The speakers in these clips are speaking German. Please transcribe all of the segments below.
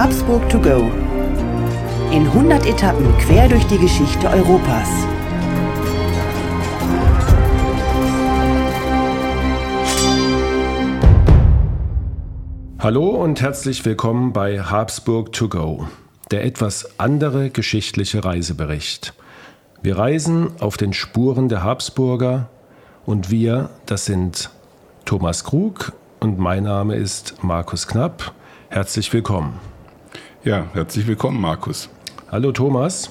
Habsburg to go. In 100 Etappen quer durch die Geschichte Europas. Hallo und herzlich willkommen bei Habsburg to go, der etwas andere geschichtliche Reisebericht. Wir reisen auf den Spuren der Habsburger und wir, das sind Thomas Krug und mein Name ist Markus Knapp. Herzlich willkommen. Ja, herzlich willkommen, Markus. Hallo Thomas.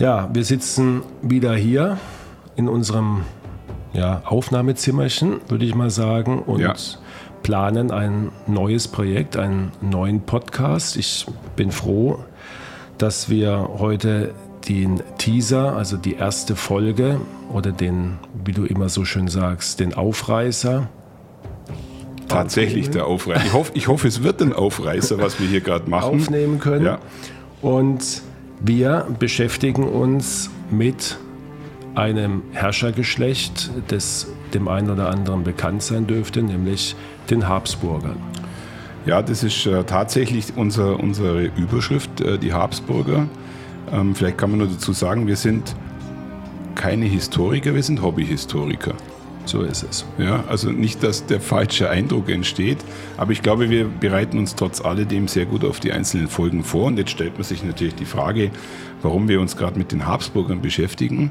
Ja, wir sitzen wieder hier in unserem ja, Aufnahmezimmerchen, würde ich mal sagen, und ja. planen ein neues Projekt, einen neuen Podcast. Ich bin froh, dass wir heute den Teaser, also die erste Folge oder den, wie du immer so schön sagst, den Aufreißer tatsächlich der Aufreißer. Ich hoffe, ich hoffe, es wird ein Aufreißer, was wir hier gerade machen. Aufnehmen können. Ja. Und wir beschäftigen uns mit einem Herrschergeschlecht, das dem einen oder anderen bekannt sein dürfte, nämlich den Habsburgern. Ja, das ist äh, tatsächlich unser, unsere Überschrift, äh, die Habsburger. Ähm, vielleicht kann man nur dazu sagen, wir sind keine Historiker, wir sind Hobbyhistoriker. So ist es. Ja, also nicht, dass der falsche Eindruck entsteht, aber ich glaube, wir bereiten uns trotz alledem sehr gut auf die einzelnen Folgen vor. Und jetzt stellt man sich natürlich die Frage, warum wir uns gerade mit den Habsburgern beschäftigen.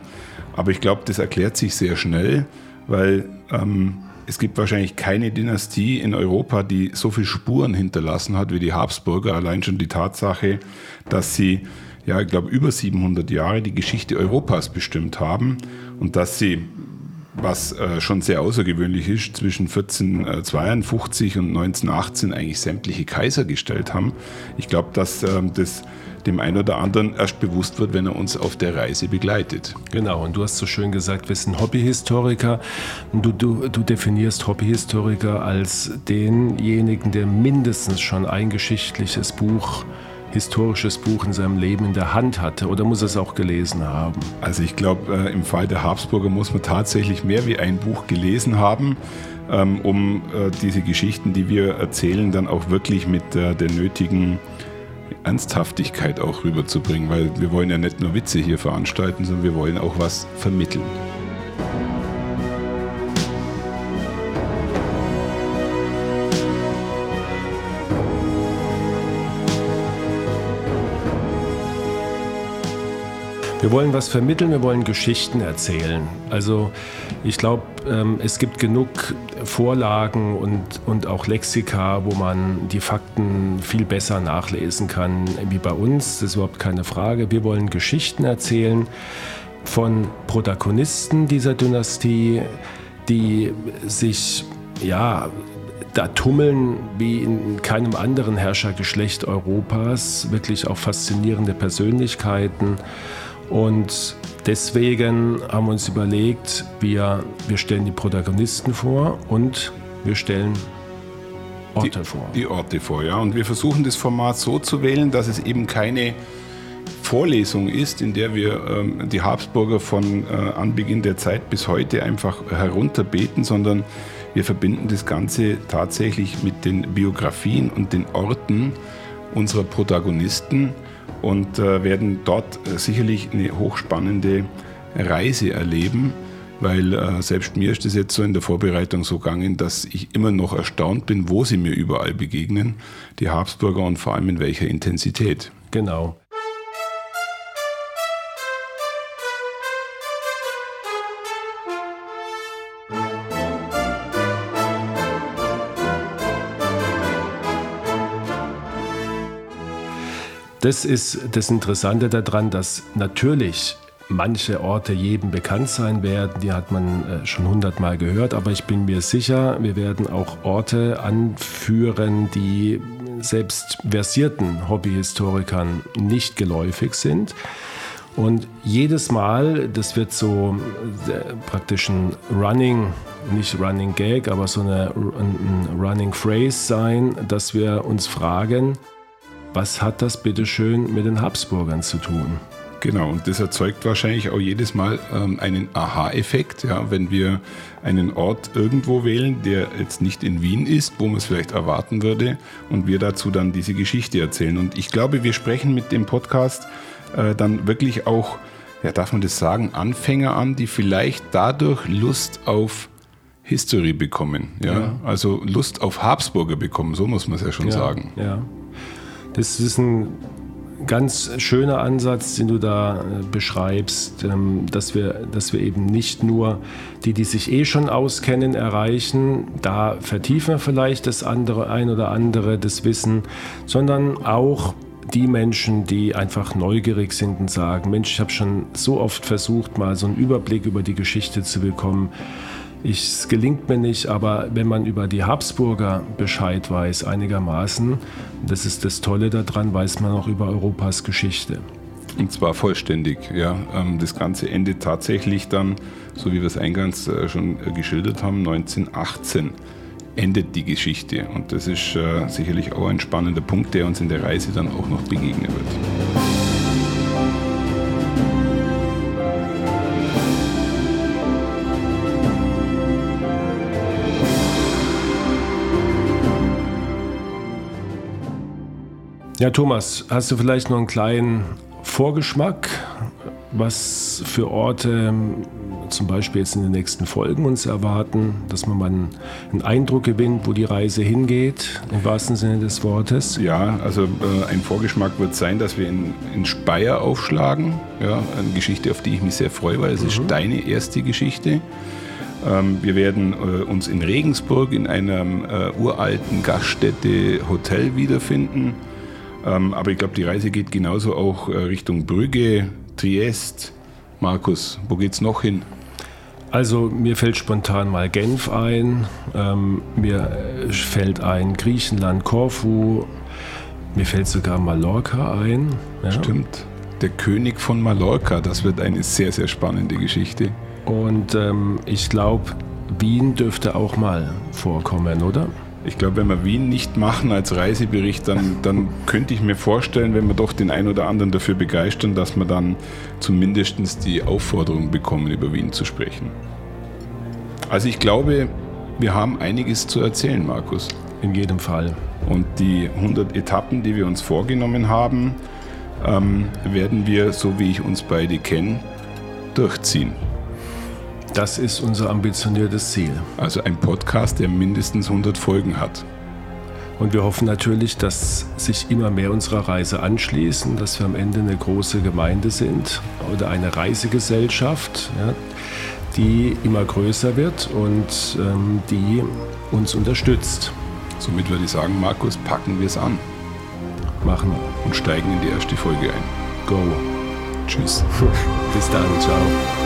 Aber ich glaube, das erklärt sich sehr schnell, weil ähm, es gibt wahrscheinlich keine Dynastie in Europa, die so viele Spuren hinterlassen hat wie die Habsburger. Allein schon die Tatsache, dass sie ja, ich glaube, über 700 Jahre die Geschichte Europas bestimmt haben und dass sie was äh, schon sehr außergewöhnlich ist, zwischen 1452 und 1918 eigentlich sämtliche Kaiser gestellt haben. Ich glaube, dass ähm, das dem einen oder anderen erst bewusst wird, wenn er uns auf der Reise begleitet. Genau, und du hast so schön gesagt, wir sind Hobbyhistoriker. Du, du, du definierst Hobbyhistoriker als denjenigen, der mindestens schon ein geschichtliches Buch historisches Buch in seinem Leben in der Hand hatte oder muss er es auch gelesen haben? Also ich glaube, äh, im Fall der Habsburger muss man tatsächlich mehr wie ein Buch gelesen haben, ähm, um äh, diese Geschichten, die wir erzählen, dann auch wirklich mit äh, der nötigen Ernsthaftigkeit auch rüberzubringen, weil wir wollen ja nicht nur Witze hier veranstalten, sondern wir wollen auch was vermitteln. Wir wollen was vermitteln, wir wollen Geschichten erzählen. Also ich glaube, ähm, es gibt genug Vorlagen und, und auch Lexika, wo man die Fakten viel besser nachlesen kann wie bei uns. Das ist überhaupt keine Frage. Wir wollen Geschichten erzählen von Protagonisten dieser Dynastie, die sich ja da tummeln wie in keinem anderen Herrschergeschlecht Europas wirklich auch faszinierende Persönlichkeiten. Und deswegen haben wir uns überlegt, wir, wir stellen die Protagonisten vor und wir stellen Orte die, vor. Die Orte vor, ja. Und wir versuchen das Format so zu wählen, dass es eben keine Vorlesung ist, in der wir ähm, die Habsburger von äh, Anbeginn der Zeit bis heute einfach herunterbeten, sondern wir verbinden das Ganze tatsächlich mit den Biografien und den Orten unserer Protagonisten und äh, werden dort äh, sicherlich eine hochspannende Reise erleben, weil äh, selbst mir ist es jetzt so in der Vorbereitung so gegangen, dass ich immer noch erstaunt bin, wo sie mir überall begegnen, die Habsburger und vor allem in welcher Intensität. Genau. Das ist das Interessante daran, dass natürlich manche Orte jedem bekannt sein werden. Die hat man äh, schon hundertmal gehört, aber ich bin mir sicher, wir werden auch Orte anführen, die selbst versierten Hobbyhistorikern nicht geläufig sind. Und jedes Mal, das wird so äh, praktisch ein Running, nicht Running Gag, aber so eine, ein Running Phrase sein, dass wir uns fragen, was hat das bitteschön mit den Habsburgern zu tun? Genau, und das erzeugt wahrscheinlich auch jedes Mal ähm, einen Aha-Effekt, ja, wenn wir einen Ort irgendwo wählen, der jetzt nicht in Wien ist, wo man es vielleicht erwarten würde, und wir dazu dann diese Geschichte erzählen. Und ich glaube, wir sprechen mit dem Podcast äh, dann wirklich auch, ja, darf man das sagen, Anfänger an, die vielleicht dadurch Lust auf History bekommen, ja? ja. also Lust auf Habsburger bekommen, so muss man es ja schon ja, sagen. Ja, das ist ein ganz schöner Ansatz, den du da äh, beschreibst, ähm, dass, wir, dass wir eben nicht nur die, die sich eh schon auskennen, erreichen, da vertiefen wir vielleicht das andere, ein oder andere, das Wissen, sondern auch die Menschen, die einfach neugierig sind und sagen, Mensch, ich habe schon so oft versucht, mal so einen Überblick über die Geschichte zu bekommen. Ich, es gelingt mir nicht, aber wenn man über die Habsburger Bescheid weiß, einigermaßen, das ist das Tolle daran, weiß man auch über Europas Geschichte. Und zwar vollständig, ja. Ähm, das Ganze endet tatsächlich dann, so wie wir es eingangs äh, schon äh, geschildert haben, 1918 endet die Geschichte. Und das ist äh, sicherlich auch ein spannender Punkt, der uns in der Reise dann auch noch begegnen wird. Ja, Thomas, hast du vielleicht noch einen kleinen Vorgeschmack, was für Orte ähm, zum Beispiel jetzt in den nächsten Folgen uns erwarten, dass man mal einen Eindruck gewinnt, wo die Reise hingeht, im wahrsten Sinne des Wortes? Ja, also äh, ein Vorgeschmack wird sein, dass wir in, in Speyer aufschlagen. Ja, eine Geschichte, auf die ich mich sehr freue, weil es mhm. ist deine erste Geschichte. Ähm, wir werden äh, uns in Regensburg in einem äh, uralten Gaststätte Hotel wiederfinden. Ähm, aber ich glaube, die Reise geht genauso auch äh, Richtung Brügge, Triest. Markus, wo geht's noch hin? Also mir fällt spontan mal Genf ein, ähm, mir äh, fällt ein Griechenland, Korfu, mir fällt sogar Mallorca ein. Ja. Stimmt, der König von Mallorca, das wird eine sehr, sehr spannende Geschichte. Und ähm, ich glaube, Wien dürfte auch mal vorkommen, oder? Ich glaube, wenn wir Wien nicht machen als Reisebericht, dann, dann könnte ich mir vorstellen, wenn wir doch den einen oder anderen dafür begeistern, dass wir dann zumindest die Aufforderung bekommen, über Wien zu sprechen. Also ich glaube, wir haben einiges zu erzählen, Markus. In jedem Fall. Und die 100 Etappen, die wir uns vorgenommen haben, ähm, werden wir, so wie ich uns beide kenne, durchziehen. Das ist unser ambitioniertes Ziel. Also ein Podcast, der mindestens 100 Folgen hat. Und wir hoffen natürlich, dass sich immer mehr unserer Reise anschließen, dass wir am Ende eine große Gemeinde sind oder eine Reisegesellschaft, ja, die immer größer wird und ähm, die uns unterstützt. Somit würde ich sagen, Markus, packen wir es an. Machen Und steigen in die erste Folge ein. Go. Tschüss. Bis dann. Ciao.